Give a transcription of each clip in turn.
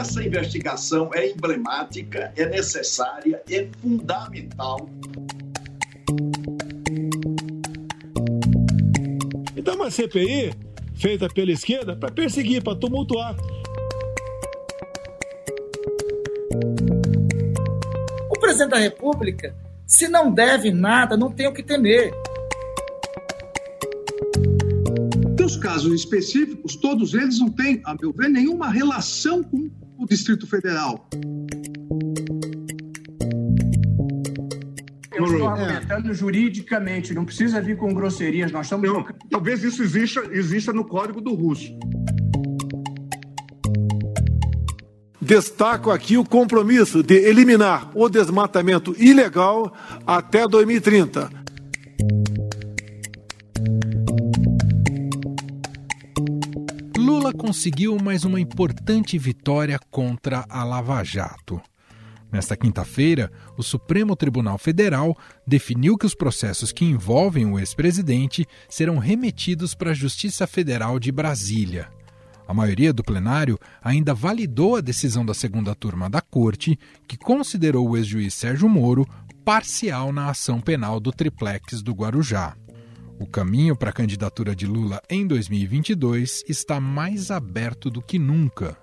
essa investigação é emblemática, é necessária, é fundamental. Então, uma CPI feita pela esquerda para perseguir, para tumultuar. O presidente da República, se não deve nada, não tem o que temer. Os casos específicos, todos eles não têm, a meu ver, nenhuma relação com o Distrito Federal. Eu estou argumentando juridicamente, não precisa vir com grosserias, nós estamos... Não, talvez isso exista, exista no código do russo. Destaco aqui o compromisso de eliminar o desmatamento ilegal até 2030. Conseguiu mais uma importante vitória contra a Lava Jato. Nesta quinta-feira, o Supremo Tribunal Federal definiu que os processos que envolvem o ex-presidente serão remetidos para a Justiça Federal de Brasília. A maioria do plenário ainda validou a decisão da segunda turma da Corte, que considerou o ex-juiz Sérgio Moro parcial na ação penal do triplex do Guarujá. O caminho para a candidatura de Lula em 2022 está mais aberto do que nunca.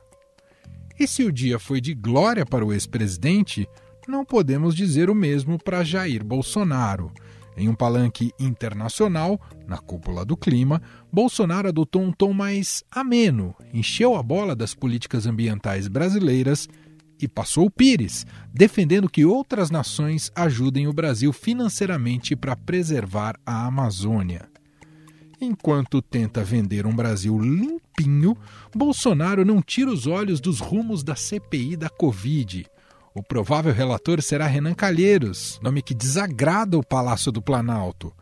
E se o dia foi de glória para o ex-presidente, não podemos dizer o mesmo para Jair Bolsonaro. Em um palanque internacional, na cúpula do clima, Bolsonaro adotou um tom mais ameno, encheu a bola das políticas ambientais brasileiras e passou o Pires, defendendo que outras nações ajudem o Brasil financeiramente para preservar a Amazônia. Enquanto tenta vender um Brasil limpinho, Bolsonaro não tira os olhos dos rumos da CPI da Covid. O provável relator será Renan Calheiros, nome que desagrada o Palácio do Planalto.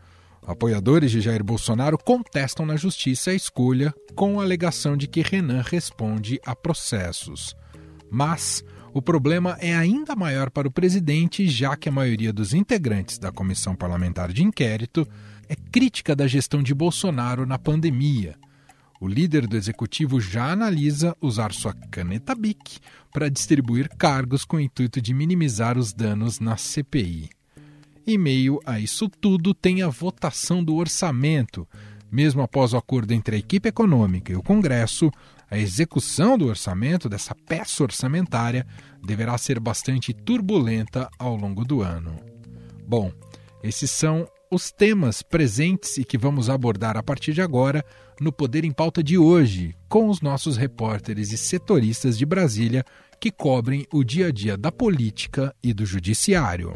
Apoiadores de Jair Bolsonaro contestam na justiça a escolha, com a alegação de que Renan responde a processos. Mas o problema é ainda maior para o presidente, já que a maioria dos integrantes da comissão parlamentar de inquérito é crítica da gestão de Bolsonaro na pandemia. O líder do executivo já analisa usar sua caneta BIC para distribuir cargos com o intuito de minimizar os danos na CPI. Em meio a isso tudo, tem a votação do orçamento. Mesmo após o acordo entre a equipe econômica e o Congresso, a execução do orçamento, dessa peça orçamentária, deverá ser bastante turbulenta ao longo do ano. Bom, esses são os temas presentes e que vamos abordar a partir de agora no Poder em Pauta de hoje, com os nossos repórteres e setoristas de Brasília que cobrem o dia a dia da política e do judiciário.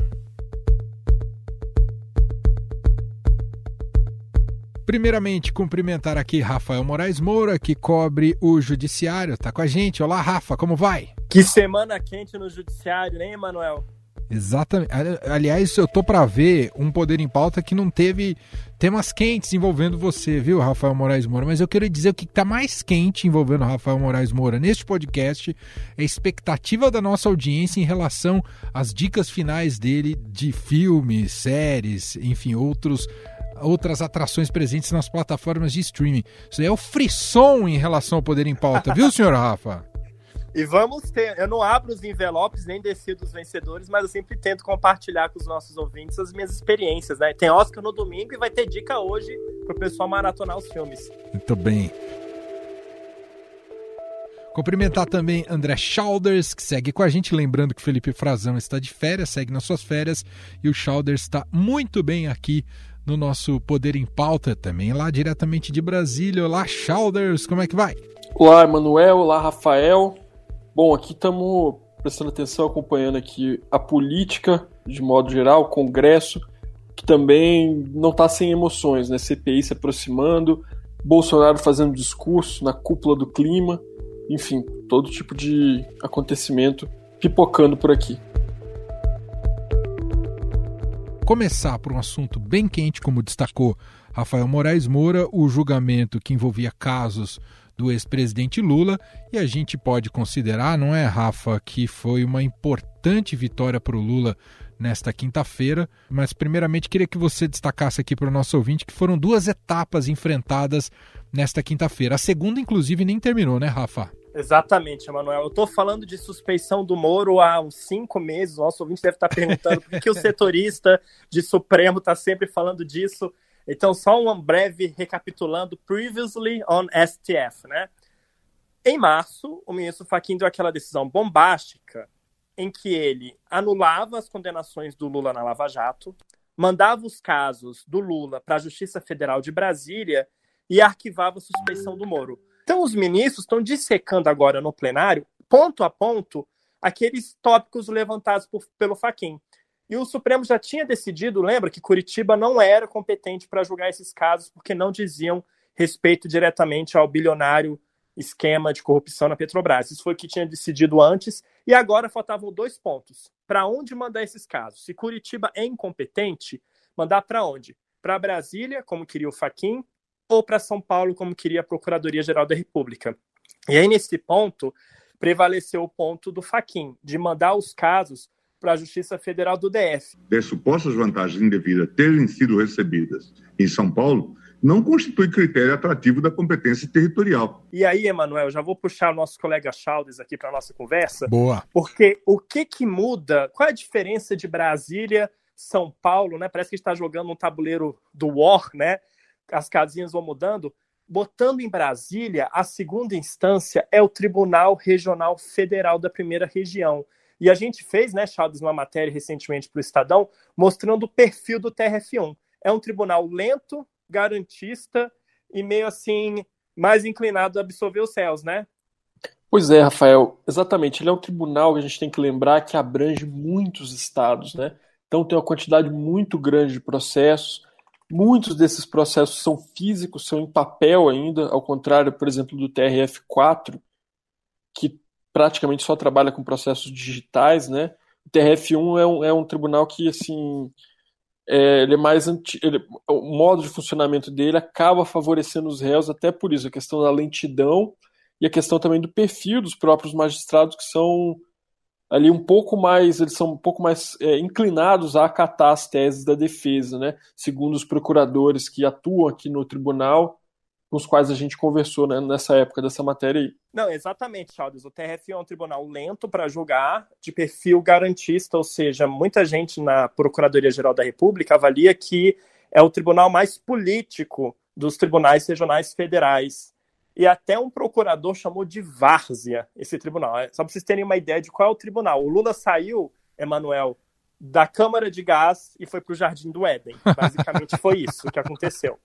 Primeiramente, cumprimentar aqui Rafael Moraes Moura, que cobre o Judiciário. Tá com a gente. Olá, Rafa, como vai? Que semana quente no Judiciário, né, Emanuel? Exatamente. Aliás, eu tô para ver um Poder em Pauta que não teve temas quentes envolvendo você, viu, Rafael Moraes Moura? Mas eu quero dizer o que está mais quente envolvendo Rafael Moraes Moura neste podcast é a expectativa da nossa audiência em relação às dicas finais dele de filmes, séries, enfim, outros outras atrações presentes nas plataformas de streaming. Isso aí é o frisson em relação ao Poder em Pauta, viu, senhor Rafa? E vamos ter. Eu não abro os envelopes nem decido os vencedores, mas eu sempre tento compartilhar com os nossos ouvintes as minhas experiências, né? Tem Oscar no domingo e vai ter dica hoje pro pessoal maratonar os filmes. Muito bem. Cumprimentar também André Schalders, que segue com a gente. Lembrando que Felipe Frazão está de férias, segue nas suas férias. E o Schalders está muito bem aqui no nosso Poder em Pauta também, lá diretamente de Brasília. Olá, Schalders, como é que vai? Olá, Emanuel. Olá, Rafael. Bom, aqui estamos prestando atenção, acompanhando aqui a política de modo geral, o Congresso, que também não está sem emoções, né? CPI se aproximando, Bolsonaro fazendo discurso na cúpula do clima, enfim, todo tipo de acontecimento pipocando por aqui. Começar por um assunto bem quente, como destacou Rafael Moraes Moura, o julgamento que envolvia casos do ex-presidente Lula, e a gente pode considerar, não é, Rafa, que foi uma importante vitória para o Lula nesta quinta-feira, mas primeiramente queria que você destacasse aqui para o nosso ouvinte que foram duas etapas enfrentadas nesta quinta-feira. A segunda, inclusive, nem terminou, né, Rafa? Exatamente, Emanuel. Eu estou falando de suspeição do Moro há uns cinco meses. O nosso ouvinte deve estar perguntando por que o setorista de Supremo está sempre falando disso. Então, só um breve recapitulando. Previously on STF, né? Em março, o ministro Fachin deu aquela decisão bombástica em que ele anulava as condenações do Lula na Lava Jato, mandava os casos do Lula para a Justiça Federal de Brasília e arquivava a suspeição do Moro. Então, os ministros estão dissecando agora no plenário, ponto a ponto, aqueles tópicos levantados por, pelo Faquim. E o Supremo já tinha decidido, lembra, que Curitiba não era competente para julgar esses casos porque não diziam respeito diretamente ao bilionário esquema de corrupção na Petrobras. Isso foi o que tinha decidido antes e agora faltavam dois pontos. Para onde mandar esses casos? Se Curitiba é incompetente, mandar para onde? Para Brasília, como queria o Faquim, ou para São Paulo, como queria a Procuradoria-Geral da República. E aí, nesse ponto, prevaleceu o ponto do Faquim, de mandar os casos para a Justiça Federal do DF. De supostas vantagens indevidas terem sido recebidas em São Paulo, não constitui critério atrativo da competência territorial. E aí, Emanuel, já vou puxar o nosso colega Chaldes aqui para a nossa conversa. Boa. Porque o que que muda? Qual é a diferença de Brasília, São Paulo, né? Parece que está jogando um tabuleiro do War, né? As casinhas vão mudando. Botando em Brasília, a segunda instância é o Tribunal Regional Federal da Primeira Região. E a gente fez, né, Chaldes, uma matéria recentemente para o Estadão, mostrando o perfil do TRF1. É um tribunal lento, garantista e meio assim, mais inclinado a absorver os céus, né? Pois é, Rafael, exatamente. Ele é um tribunal que a gente tem que lembrar que abrange muitos estados, né? Então tem uma quantidade muito grande de processos. Muitos desses processos são físicos, são em papel ainda, ao contrário, por exemplo, do TRF4, que praticamente só trabalha com processos digitais, né? O TRF1 é um, é um tribunal que, assim, é, ele é mais anti... ele... o modo de funcionamento dele acaba favorecendo os réus, até por isso, a questão da lentidão e a questão também do perfil dos próprios magistrados, que são ali um pouco mais, eles são um pouco mais é, inclinados a acatar as teses da defesa, né? Segundo os procuradores que atuam aqui no tribunal, com os quais a gente conversou né, nessa época dessa matéria aí. Não, exatamente, Charles. O TRF é um tribunal lento para julgar, de perfil garantista, ou seja, muita gente na Procuradoria-Geral da República avalia que é o tribunal mais político dos tribunais regionais federais. E até um procurador chamou de várzea esse tribunal. É, só para vocês terem uma ideia de qual é o tribunal. O Lula saiu, Emanuel, da Câmara de Gás e foi para o Jardim do Éden. Basicamente foi isso que aconteceu.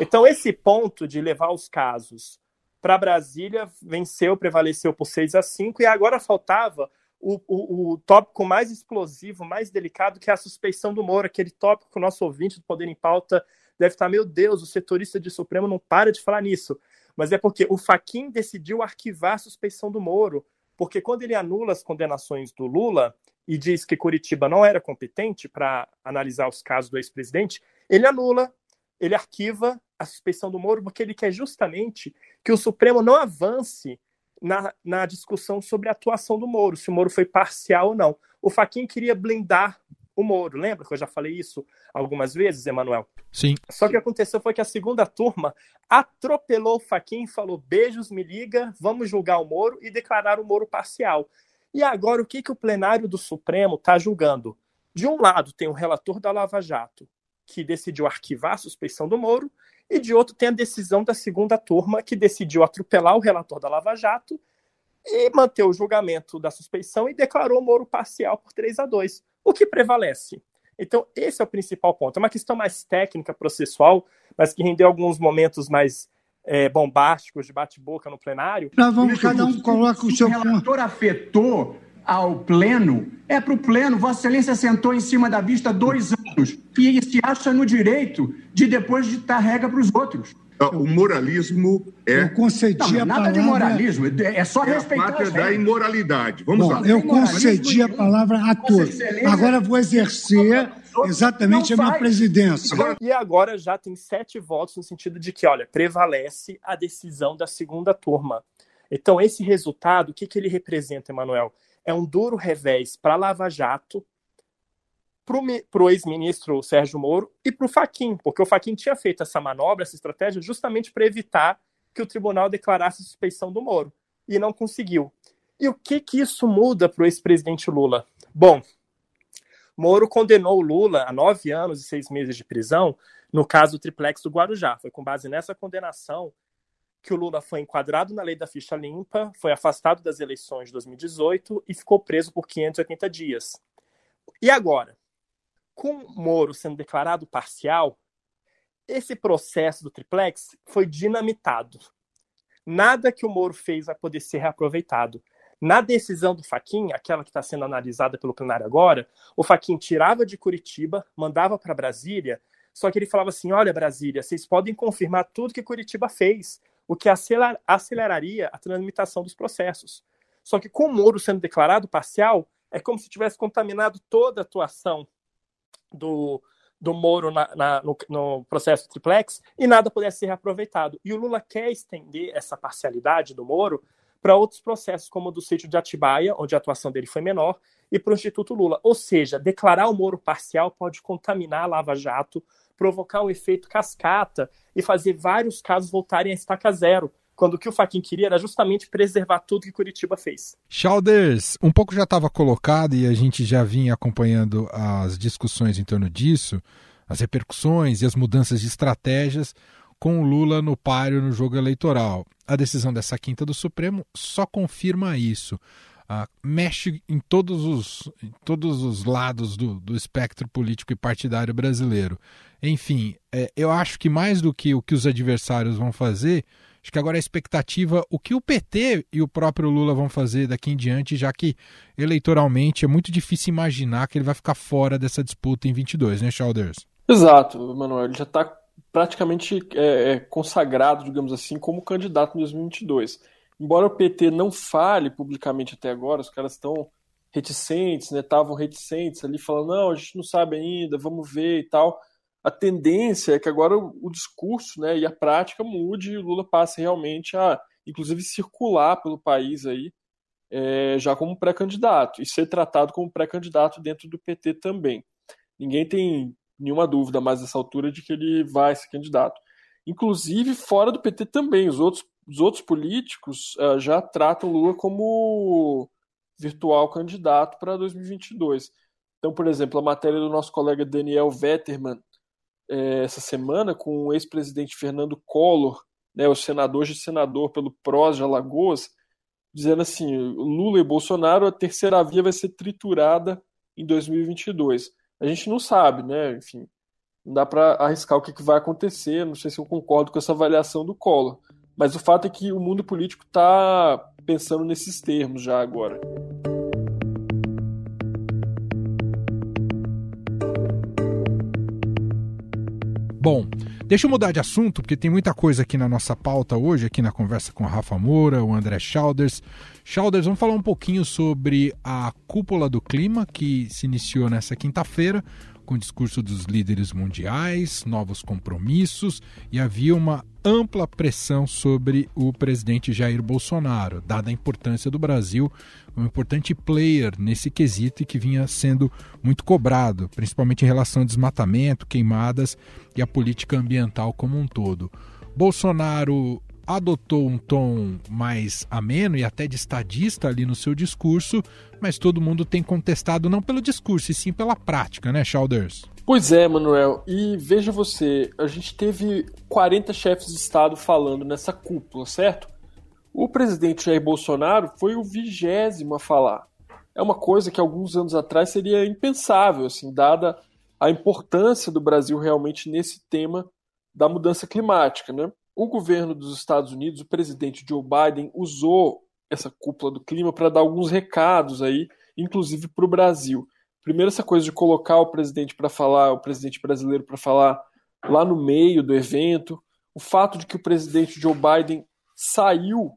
Então, esse ponto de levar os casos para Brasília venceu, prevaleceu por 6 a 5, e agora faltava o, o, o, tópico mais explosivo, mais delicado, que é a suspeição do Moro, aquele tópico que o nosso ouvinte do Poder em Pauta deve estar, meu Deus, o setorista de Supremo não para de falar nisso. Mas é porque o Faquin decidiu arquivar a suspeição do Moro, porque quando ele anula as condenações do Lula, e diz que Curitiba não era competente para analisar os casos do ex-presidente, ele anula, ele arquiva a suspeição do Moro, porque ele quer justamente que o Supremo não avance na, na discussão sobre a atuação do Moro, se o Moro foi parcial ou não. O Faquin queria blindar o Moro, lembra que eu já falei isso algumas vezes, Emanuel? Sim. Só que o que aconteceu foi que a segunda turma atropelou o Faquin, falou beijos, me liga, vamos julgar o Moro e declarar o Moro parcial. E agora, o que, que o plenário do Supremo está julgando? De um lado, tem o relator da Lava Jato, que decidiu arquivar a suspeição do Moro, e de outro, tem a decisão da segunda turma, que decidiu atropelar o relator da Lava Jato e manter o julgamento da suspeição e declarou o Moro parcial por 3 a 2. O que prevalece? Então, esse é o principal ponto. É uma questão mais técnica, processual, mas que rendeu alguns momentos mais é, bombásticos de bate-boca no plenário. Nós vamos, cada um coloca o seu ponto. O relator afetou ao pleno, é para o pleno. Vossa Excelência sentou em cima da vista dois anos e se acha no direito de depois ditar regra para os outros. Ah, o moralismo é. Eu concedi não, a nada palavra... de moralismo, é só é respeitar. A pátria da imoralidade. Vamos Bom, lá. Eu concedi a palavra a todos. Agora vou exercer exatamente a minha presidência. E agora já tem sete votos no sentido de que, olha, prevalece a decisão da segunda turma. Então, esse resultado, o que, que ele representa, Emanuel? É um duro revés para Lava Jato, para o ex-ministro Sérgio Moro e para o Faquin, porque o Faquin tinha feito essa manobra, essa estratégia, justamente para evitar que o tribunal declarasse suspeição do Moro. e não conseguiu. E o que que isso muda para o ex-presidente Lula? Bom, Moro condenou Lula a nove anos e seis meses de prisão no caso triplex do Guarujá. Foi com base nessa condenação que o Lula foi enquadrado na lei da ficha limpa, foi afastado das eleições de 2018 e ficou preso por 580 dias. E agora? Com Moro sendo declarado parcial, esse processo do triplex foi dinamitado. Nada que o Moro fez vai poder ser reaproveitado. Na decisão do Faquin, aquela que está sendo analisada pelo plenário agora, o Faquin tirava de Curitiba, mandava para Brasília, só que ele falava assim: olha, Brasília, vocês podem confirmar tudo que Curitiba fez, o que aceleraria a tramitação dos processos. Só que com o Moro sendo declarado parcial, é como se tivesse contaminado toda a atuação do, do Moro na, na, no, no, processo triplex e nada pudesse ser reaproveitado. E o Lula quer estender essa parcialidade do Moro para outros processos, como o do sítio de Atibaia, onde a atuação dele foi menor, e para o Instituto Lula. Ou seja, declarar o Moro parcial pode contaminar a Lava Jato, provocar um efeito cascata e fazer vários casos voltarem a estaca zero, quando o que o Faquin queria era justamente preservar tudo que Curitiba fez. Chalders, um pouco já estava colocado e a gente já vinha acompanhando as discussões em torno disso, as repercussões e as mudanças de estratégias com o Lula no páreo no jogo eleitoral. A decisão dessa quinta do Supremo só confirma isso. Uh, mexe em todos os, em todos os lados do, do espectro político e partidário brasileiro. Enfim, é, eu acho que mais do que o que os adversários vão fazer, Acho que agora a expectativa, o que o PT e o próprio Lula vão fazer daqui em diante, já que eleitoralmente é muito difícil imaginar que ele vai ficar fora dessa disputa em 22, né, Chalders? Exato, Manuel. Ele já está praticamente é, é, consagrado, digamos assim, como candidato em 2022. Embora o PT não fale publicamente até agora, os caras estão reticentes, né? Estavam reticentes ali, falando, não, a gente não sabe ainda, vamos ver e tal a tendência é que agora o, discurso né, e a prática mude e o Lula passe realmente a, inclusive, circular pelo país aí é, já como pré-candidato e ser tratado como pré-candidato dentro do PT também. Ninguém tem nenhuma dúvida mais nessa altura de que ele vai ser candidato. Inclusive, fora do PT também, os outros, os outros políticos uh, já tratam Lula como virtual candidato para 2022. Então, por exemplo, a matéria do nosso colega Daniel Vetterman é, essa semana com o ex-presidente Fernando Collor, né, o senador de senador pelo PROS de Alagoas, dizendo assim: Lula e Bolsonaro, a terceira via vai ser triturada em 2022. A gente não sabe, né? Enfim, não dá para arriscar o que, que vai acontecer. Não sei se eu concordo com essa avaliação do Collor. Mas o fato é que o mundo político está pensando nesses termos já agora. Bom, deixa eu mudar de assunto, porque tem muita coisa aqui na nossa pauta hoje, aqui na conversa com o Rafa Moura, o André Schalders. Schalders, vamos falar um pouquinho sobre a cúpula do clima que se iniciou nessa quinta-feira com o discurso dos líderes mundiais, novos compromissos e havia uma ampla pressão sobre o presidente Jair Bolsonaro, dada a importância do Brasil um importante player nesse quesito e que vinha sendo muito cobrado, principalmente em relação ao desmatamento, queimadas e a política ambiental como um todo. Bolsonaro adotou um tom mais ameno e até de estadista ali no seu discurso, mas todo mundo tem contestado não pelo discurso, e sim pela prática, né, Chalders? Pois é, Manuel. E veja você, a gente teve 40 chefes de Estado falando nessa cúpula, certo? O presidente Jair Bolsonaro foi o vigésimo a falar. É uma coisa que alguns anos atrás seria impensável, assim, dada a importância do Brasil realmente nesse tema da mudança climática, né? o governo dos Estados Unidos, o presidente Joe Biden, usou essa cúpula do clima para dar alguns recados aí, inclusive para o Brasil. Primeiro, essa coisa de colocar o presidente para falar, o presidente brasileiro para falar lá no meio do evento, o fato de que o presidente Joe Biden saiu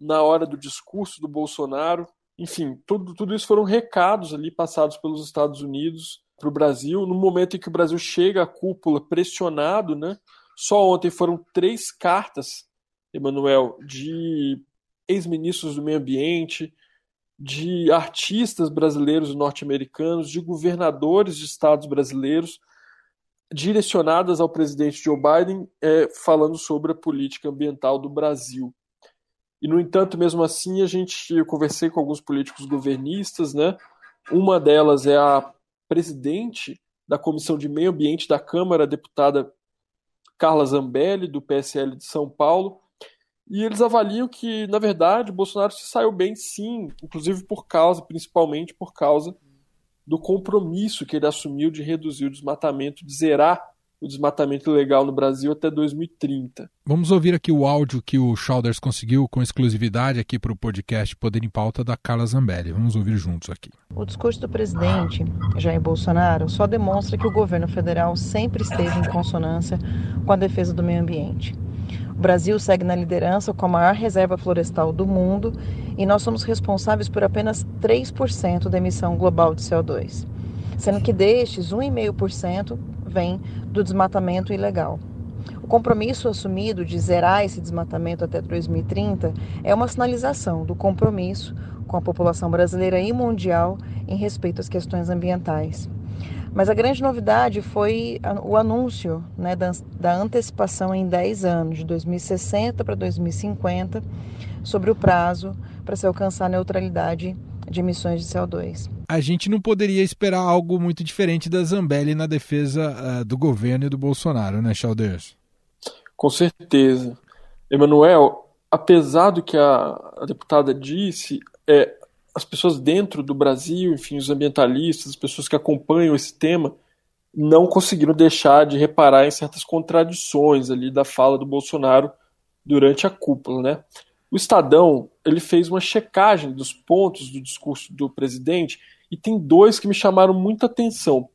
na hora do discurso do Bolsonaro, enfim, tudo, tudo isso foram recados ali passados pelos Estados Unidos para o Brasil, no momento em que o Brasil chega à cúpula pressionado, né? Só ontem foram três cartas, Emanuel, de ex-ministros do meio ambiente, de artistas brasileiros e norte-americanos, de governadores de estados brasileiros, direcionadas ao presidente Joe Biden, é, falando sobre a política ambiental do Brasil. E, no entanto, mesmo assim, a gente, eu conversei com alguns políticos governistas, né? Uma delas é a presidente da Comissão de Meio Ambiente da Câmara, a deputada Carla Zambelli, do PSL de São Paulo, e eles avaliam que, na verdade, Bolsonaro se saiu bem sim, inclusive por causa, principalmente por causa do compromisso que ele assumiu de reduzir o desmatamento, de zerar o desmatamento ilegal no Brasil até 2030. Vamos ouvir aqui o áudio que o Chalders conseguiu com exclusividade aqui para o podcast Poder em Pauta da Carla Zambelli. Vamos ouvir juntos aqui. O discurso do presidente Jair Bolsonaro só demonstra que o governo federal sempre esteve em consonância com a defesa do meio ambiente. O Brasil segue na liderança com a maior reserva florestal do mundo e nós somos responsáveis por apenas 3% da emissão global de CO2, sendo que destes 1,5% vem do desmatamento ilegal. O compromisso assumido de zerar esse desmatamento até 2030 é uma sinalização do compromisso com a população brasileira e mundial em respeito às questões ambientais. Mas a grande novidade foi o anúncio né, da, da, antecipação em 10 anos, de 2060 para 2050, sobre o prazo para se alcançar a neutralidade de emissões de CO2. A gente não poderia esperar algo muito diferente da Zambelli na defesa uh, do governo e do Bolsonaro, né, Chalders? Com certeza. Emanuel, apesar do que a, a deputada disse, é, as pessoas dentro do Brasil, enfim, os ambientalistas, as pessoas que acompanham esse tema, não conseguiram deixar de reparar em certas contradições ali da fala do Bolsonaro durante a cúpula, né? O Estadão ele fez uma checagem dos pontos do discurso do presidente e tem dois que me chamaram muita atenção.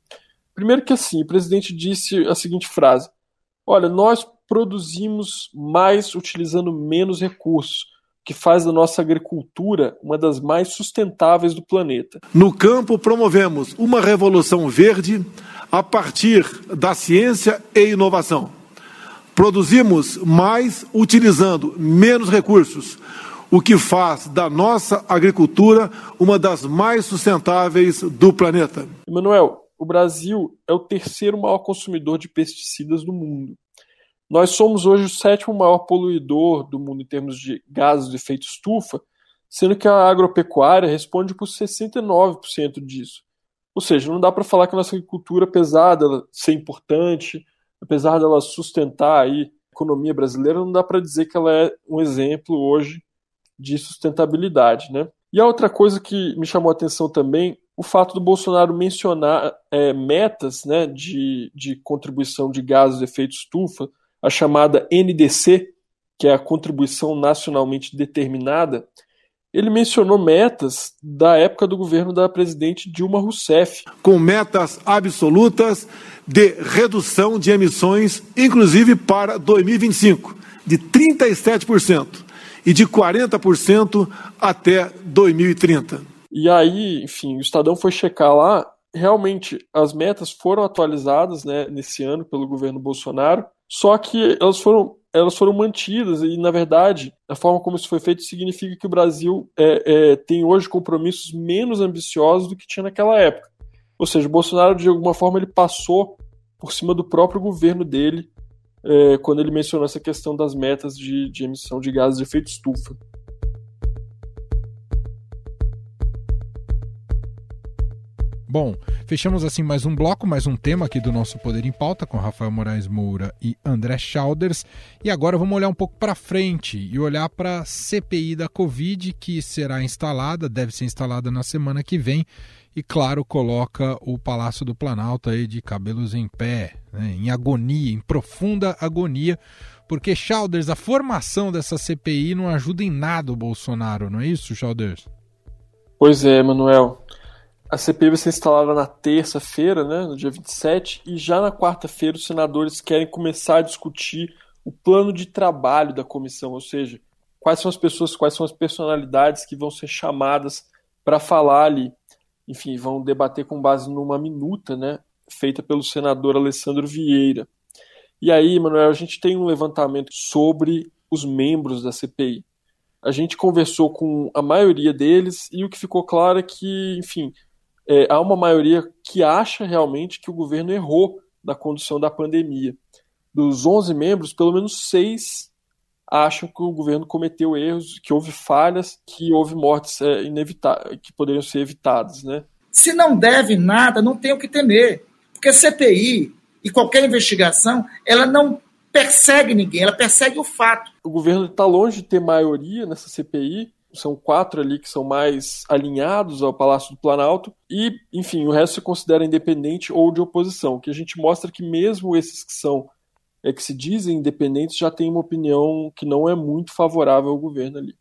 Primeiro que assim, o presidente disse a seguinte frase: Olha, nós produzimos mais utilizando menos recursos, que faz da nossa agricultura uma das mais sustentáveis do planeta. No campo, promovemos uma revolução verde a partir da ciência e inovação. Produzimos mais utilizando menos recursos, o que faz da nossa agricultura uma das mais sustentáveis do planeta. Emanuel, o Brasil é o terceiro maior consumidor de pesticidas do mundo. Nós somos hoje o sétimo maior poluidor do mundo em termos de gases de efeito estufa, sendo que a agropecuária responde por 69% disso. Ou seja, não dá para falar que a nossa agricultura, apesar dela ser importante, apesar dela sustentar aí a economia brasileira, não dá para dizer que ela é um exemplo hoje de sustentabilidade, né? E a outra coisa que me chamou a atenção também, o fato do Bolsonaro mencionar é, metas né, de, de contribuição de gases de efeito estufa a chamada NDC, que é a contribuição nacionalmente determinada, ele mencionou metas da época do governo da presidente Dilma Rousseff. Com metas absolutas de redução de emissões, inclusive para 2025, de 37% e de 40% até 2030. E aí, enfim, o Estadão foi checar lá, realmente as metas foram atualizadas né, nesse ano pelo governo Bolsonaro, só que elas foram, elas foram mantidas e, na verdade, a forma como isso foi feito significa que o Brasil é, é, tem hoje compromissos menos ambiciosos do que tinha naquela época. Ou seja, o Bolsonaro, de alguma forma, ele passou por cima do próprio governo dele é, quando ele mencionou essa questão das metas de, de emissão de gases de efeito estufa. Bom, fechamos assim mais um bloco, mais um tema aqui do nosso Poder em Pauta com Rafael Moraes Moura e André Schauders. E agora vamos olhar um pouco para frente e olhar para a CPI da Covid que será instalada, deve ser instalada na semana que vem. E claro, coloca o Palácio do Planalto aí de cabelos em pé, né, em agonia, em profunda agonia, porque Schauders, a formação dessa CPI não ajuda em nada o Bolsonaro, não é isso, Schauders? Pois é, Manuel. A CPI vai ser instalada na terça-feira, né, no dia 27, e já na quarta-feira os senadores querem começar a discutir o plano de trabalho da comissão, ou seja, quais são as pessoas, quais são as personalidades que vão ser chamadas para falar ali. Enfim, vão debater com base numa minuta, né, feita pelo senador Alessandro Vieira. E aí, Manuel, a gente tem um levantamento sobre os membros da CPI. A gente conversou com a maioria deles e o que ficou claro é que, enfim, é, há uma maioria que acha realmente que o governo errou na condução da pandemia. Dos 11 membros, pelo menos seis acham que o governo cometeu erros, que houve falhas, que houve mortes é, inevitáveis, que poderiam ser evitadas, né? Se não deve nada, não tem o que temer. Porque CPI e qualquer investigação, ela não persegue ninguém, ela persegue o fato. O governo está longe de ter maioria nessa CPI, são quatro ali que são mais alinhados ao Palácio do Planalto, e, enfim, o resto se considera independente ou de oposição, que a gente mostra que mesmo esses que são é que se dizem independentes já têm uma opinião que não é muito favorável ao governo ali.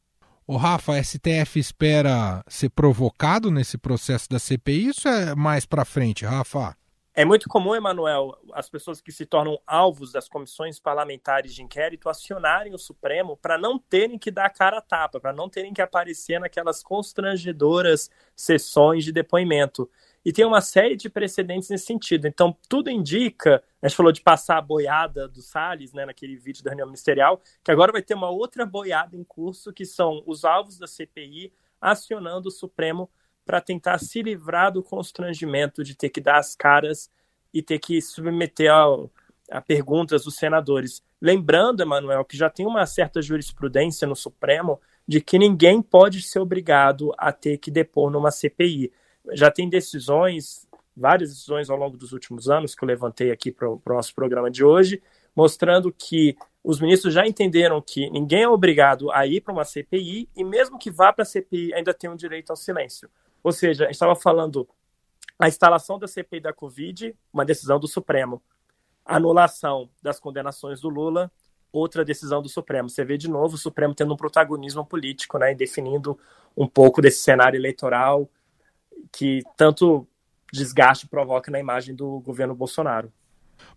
O Rafa, a STF espera ser provocado nesse processo da CPI? Isso é mais para frente, Rafa? É muito comum, Emanuel, as pessoas que se tornam alvos das comissões parlamentares de inquérito acionarem o Supremo para não terem que dar cara a tapa, para não terem que aparecer naquelas constrangedoras sessões de depoimento. E tem uma série de precedentes nesse sentido. Então, tudo indica, a gente falou de passar a boiada do Salles, né, naquele vídeo da reunião ministerial, que agora vai ter uma outra boiada em curso, que são os alvos da CPI acionando o Supremo para tentar se livrar do constrangimento de ter que dar as caras e ter que submeter a, a perguntas dos senadores. Lembrando, Emanuel, que já tem uma certa jurisprudência no Supremo de que ninguém pode ser obrigado a ter que depor numa CPI. Já tem decisões, várias decisões ao longo dos últimos anos, que eu levantei aqui para o nosso programa de hoje, mostrando que os ministros já entenderam que ninguém é obrigado a ir para uma CPI e, mesmo que vá para a CPI, ainda tem um direito ao silêncio. Ou seja, a gente estava falando a instalação da CPI da Covid, uma decisão do Supremo. Anulação das condenações do Lula, outra decisão do Supremo. Você vê de novo o Supremo tendo um protagonismo político, né, definindo um pouco desse cenário eleitoral que tanto desgaste provoca na imagem do governo Bolsonaro.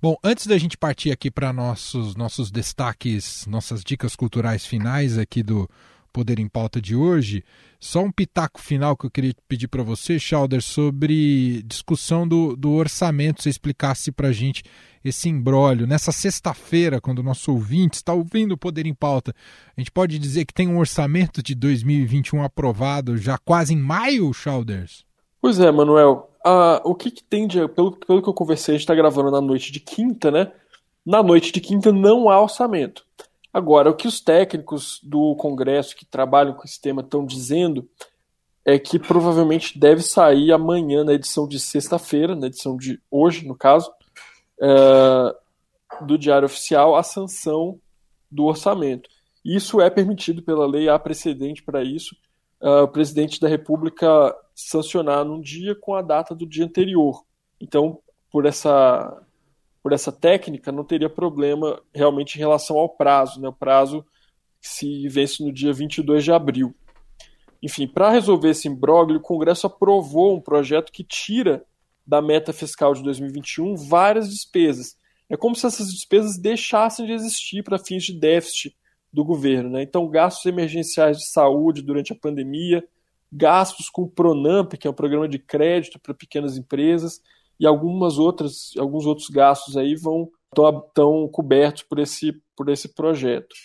Bom, antes da gente partir aqui para nossos nossos destaques, nossas dicas culturais finais aqui do Poder em Pauta de hoje, só um pitaco final que eu queria pedir para você, Schauder, sobre discussão do, do orçamento, você explicasse para a gente esse embrólio. Nessa sexta-feira, quando o nosso ouvinte está ouvindo o Poder em Pauta, a gente pode dizer que tem um orçamento de 2021 aprovado já quase em maio, Schauders? Pois é, Manuel. Uh, o que, que tem de. Pelo, pelo que eu conversei, a gente está gravando na noite de quinta, né? Na noite de quinta não há orçamento. Agora, o que os técnicos do Congresso que trabalham com esse tema estão dizendo é que provavelmente deve sair amanhã, na edição de sexta-feira, na edição de hoje, no caso, é, do Diário Oficial, a sanção do orçamento. Isso é permitido pela lei, há precedente para isso. É, o presidente da República sancionar num dia com a data do dia anterior. Então, por essa por essa técnica, não teria problema realmente em relação ao prazo, né? O prazo se vence no dia 22 de abril. Enfim, para resolver esse imbróglio, o Congresso aprovou um projeto que tira da meta fiscal de 2021 várias despesas. É como se essas despesas deixassem de existir para fins de déficit do governo. Né? Então, gastos emergenciais de saúde durante a pandemia, gastos com o Pronamp, que é um programa de crédito para pequenas empresas, e algumas outras, alguns outros gastos aí vão estão cobertos por esse, por esse projeto.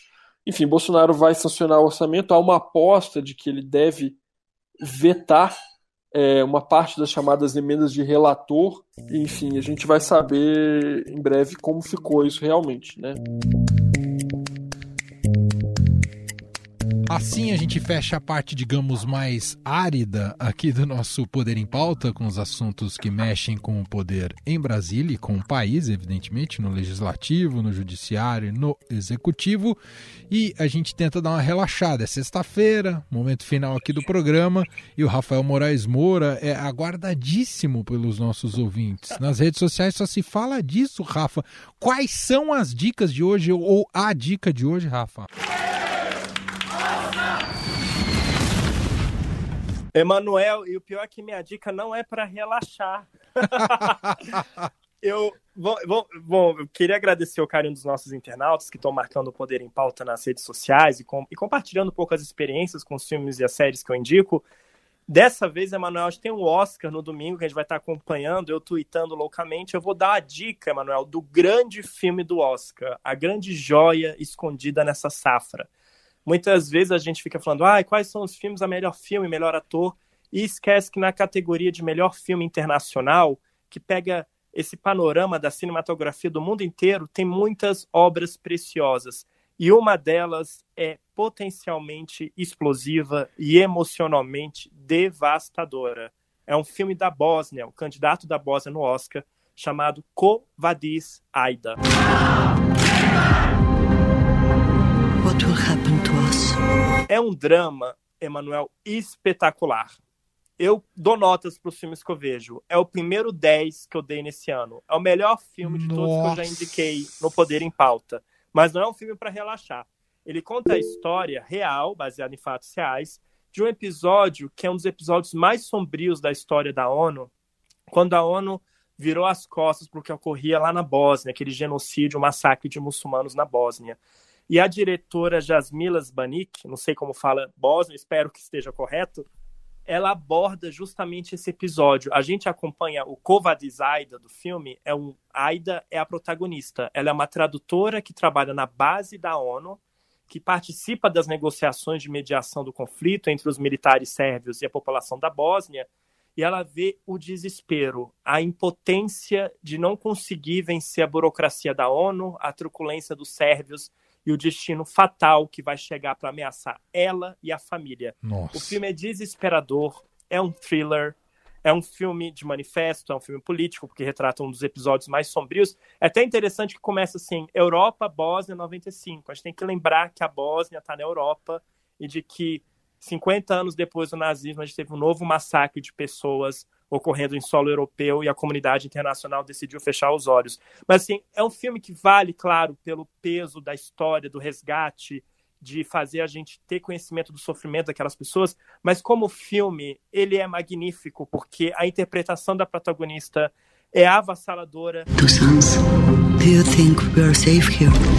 Enfim, Bolsonaro vai sancionar o orçamento. Há uma aposta de que ele deve vetar é, uma parte das chamadas emendas de relator. Enfim, a gente vai saber em breve como ficou isso realmente, né? Assim a gente fecha a parte, digamos, mais árida aqui do nosso Poder em Pauta, com os assuntos que mexem com o poder em Brasília e com o país, evidentemente, no legislativo, no judiciário, no executivo. E a gente tenta dar uma relaxada. É sexta-feira, momento final aqui do programa, e o Rafael Moraes Moura é aguardadíssimo pelos nossos ouvintes. Nas redes sociais só se fala disso, Rafa. Quais são as dicas de hoje ou a dica de hoje, Rafa? Emanuel, e o pior é que minha dica não é para relaxar. eu bom, bom, bom, eu queria agradecer o carinho dos nossos internautas que estão marcando o Poder em Pauta nas redes sociais e, com, e compartilhando um pouco as experiências com os filmes e as séries que eu indico. Dessa vez, Emanuel, a gente tem um Oscar no domingo que a gente vai estar acompanhando, eu tweetando loucamente. Eu vou dar a dica, Emanuel, do grande filme do Oscar, a grande joia escondida nessa safra. Muitas vezes a gente fica falando, ah, quais são os filmes a melhor filme, melhor ator, e esquece que na categoria de melhor filme internacional, que pega esse panorama da cinematografia do mundo inteiro, tem muitas obras preciosas. e uma delas é potencialmente explosiva e emocionalmente devastadora. É um filme da Bósnia, o candidato da Bósnia no Oscar, chamado Ko Vadis Aida. É um drama, Emanuel, espetacular. Eu dou notas para os filmes que eu vejo. É o primeiro 10 que eu dei nesse ano. É o melhor filme de todos que eu já indiquei no Poder em Pauta. Mas não é um filme para relaxar. Ele conta a história real, baseada em fatos reais, de um episódio que é um dos episódios mais sombrios da história da ONU, quando a ONU virou as costas para o que ocorria lá na Bósnia, aquele genocídio, o massacre de muçulmanos na Bósnia. E a diretora Jasmila Zbanik, não sei como fala Bósnia, espero que esteja correto, ela aborda justamente esse episódio. A gente acompanha o Kovadiz Aida do filme, é um Aida é a protagonista. Ela é uma tradutora que trabalha na base da ONU, que participa das negociações de mediação do conflito entre os militares sérvios e a população da Bósnia, e ela vê o desespero, a impotência de não conseguir vencer a burocracia da ONU, a truculência dos sérvios e o destino fatal que vai chegar para ameaçar ela e a família. Nossa. O filme é desesperador, é um thriller, é um filme de manifesto, é um filme político, porque retrata um dos episódios mais sombrios. É até interessante que começa assim: Europa, Bósnia 95. A gente tem que lembrar que a Bósnia está na Europa e de que 50 anos depois do nazismo, a gente teve um novo massacre de pessoas ocorrendo em solo europeu e a comunidade internacional decidiu fechar os olhos. Mas, assim, é um filme que vale, claro, pelo peso da história, do resgate, de fazer a gente ter conhecimento do sofrimento daquelas pessoas, mas como filme, ele é magnífico, porque a interpretação da protagonista é avassaladora. Do you think we are safe here?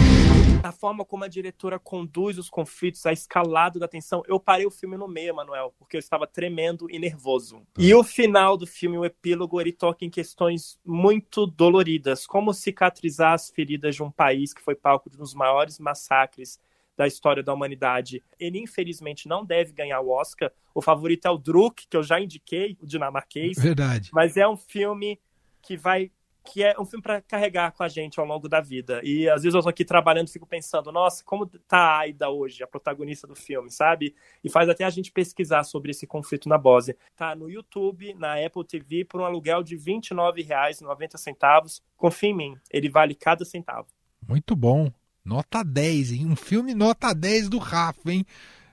A forma como a diretora conduz os conflitos, a escalada da tensão. Eu parei o filme no meio, Manuel, porque eu estava tremendo e nervoso. E o final do filme, o epílogo, ele toca em questões muito doloridas, como cicatrizar as feridas de um país que foi palco de um dos maiores massacres da história da humanidade. Ele, infelizmente, não deve ganhar o Oscar. O favorito é o Druk, que eu já indiquei, o dinamarquês. Verdade. Mas é um filme que vai que é um filme para carregar com a gente ao longo da vida. E às vezes eu tô aqui trabalhando e fico pensando, nossa, como tá a Aida hoje, a protagonista do filme, sabe? E faz até a gente pesquisar sobre esse conflito na Bósnia. Tá no YouTube, na Apple TV, por um aluguel de R$ 29,90. Confia em mim, ele vale cada centavo. Muito bom. Nota 10, hein? Um filme nota 10 do Rafa, hein?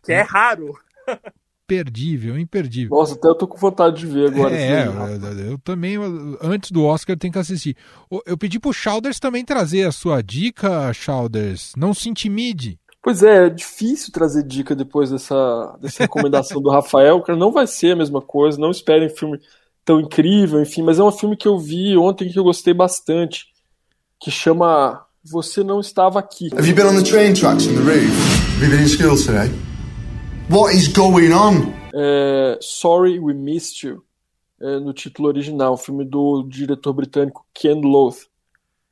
Que é raro. imperdível, imperdível. Nossa, até eu tô com vontade de ver agora. É, eu, eu, também, antes do Oscar, tenho que assistir. Eu pedi pro Chalders também trazer a sua dica, Chalders. Não se intimide. Pois é, é difícil trazer dica depois dessa, dessa recomendação do Rafael, que não vai ser a mesma coisa, não esperem filme tão incrível, enfim, mas é um filme que eu vi ontem que eu gostei bastante, que chama Você Não Estava Aqui. Have you been on the train tracks in the roof? Have you been in school today? What is going on? É, Sorry We Missed You, é, no título original, filme do diretor britânico Ken Loach.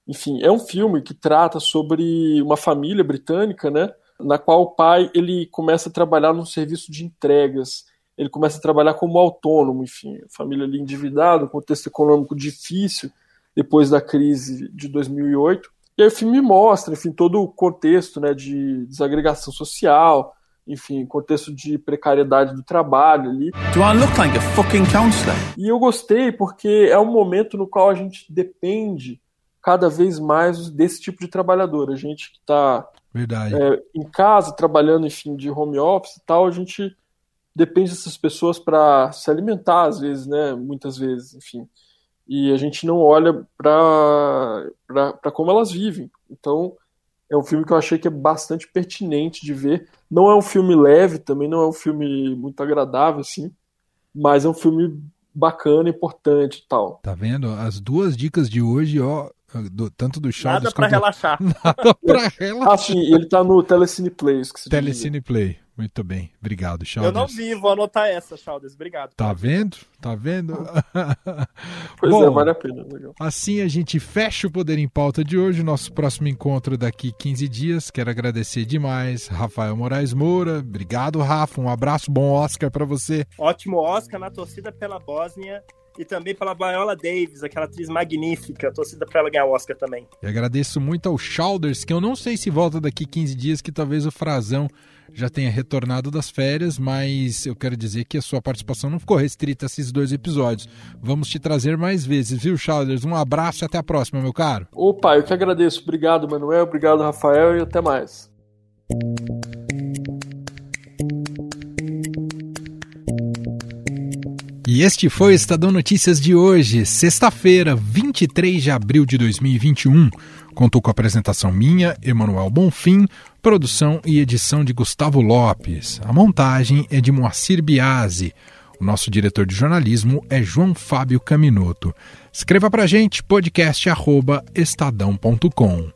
Enfim, é um filme que trata sobre uma família britânica, né, na qual o pai ele começa a trabalhar num serviço de entregas. Ele começa a trabalhar como autônomo, enfim, família ali endividada, contexto econômico difícil depois da crise de 2008. E aí o filme mostra, enfim, todo o contexto, né, de desagregação social, enfim, contexto de precariedade do trabalho ali. Do I look like a fucking counselor? E eu gostei porque é um momento no qual a gente depende cada vez mais desse tipo de trabalhador. A gente que está é, em casa, trabalhando, enfim, de home office e tal, a gente depende dessas pessoas para se alimentar, às vezes, né? Muitas vezes, enfim. E a gente não olha para como elas vivem. Então, é um filme que eu achei que é bastante pertinente de ver. Não é um filme leve, também não é um filme muito agradável, assim, mas é um filme bacana, importante e tal. Tá vendo? As duas dicas de hoje, ó, do, tanto do Chaves Nada pra relaxar. Nada pra relaxar. Ah, sim, ele tá no Telecine Play. Telecine Play. Muito bem, obrigado, Chalders. Eu não vi, vou anotar essa, Chalders, obrigado. Tá vendo? Tá vendo? pois Bom, é, vale a pena. Legal. Assim a gente fecha o Poder em Pauta de hoje, nosso próximo encontro daqui 15 dias. Quero agradecer demais, Rafael Moraes Moura. Obrigado, Rafa. Um abraço, bom Oscar para você. Ótimo Oscar na torcida pela Bósnia e também pela Viola Davis, aquela atriz magnífica, torcida para ela ganhar o Oscar também. E agradeço muito ao Shoulders, que eu não sei se volta daqui 15 dias, que talvez o Frazão já tenha retornado das férias, mas eu quero dizer que a sua participação não ficou restrita a esses dois episódios. Vamos te trazer mais vezes, viu, Shoulders? Um abraço e até a próxima, meu caro. Opa, eu que agradeço. Obrigado, Manuel. Obrigado, Rafael, e até mais. E este foi o Estadão Notícias de hoje, sexta-feira, 23 de abril de 2021. Contou com a apresentação minha, Emanuel Bonfim, produção e edição de Gustavo Lopes. A montagem é de Moacir Biasi. O nosso diretor de jornalismo é João Fábio Caminoto. Escreva pra gente podcast@estadão.com.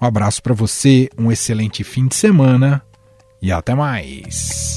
Um abraço para você, um excelente fim de semana e até mais.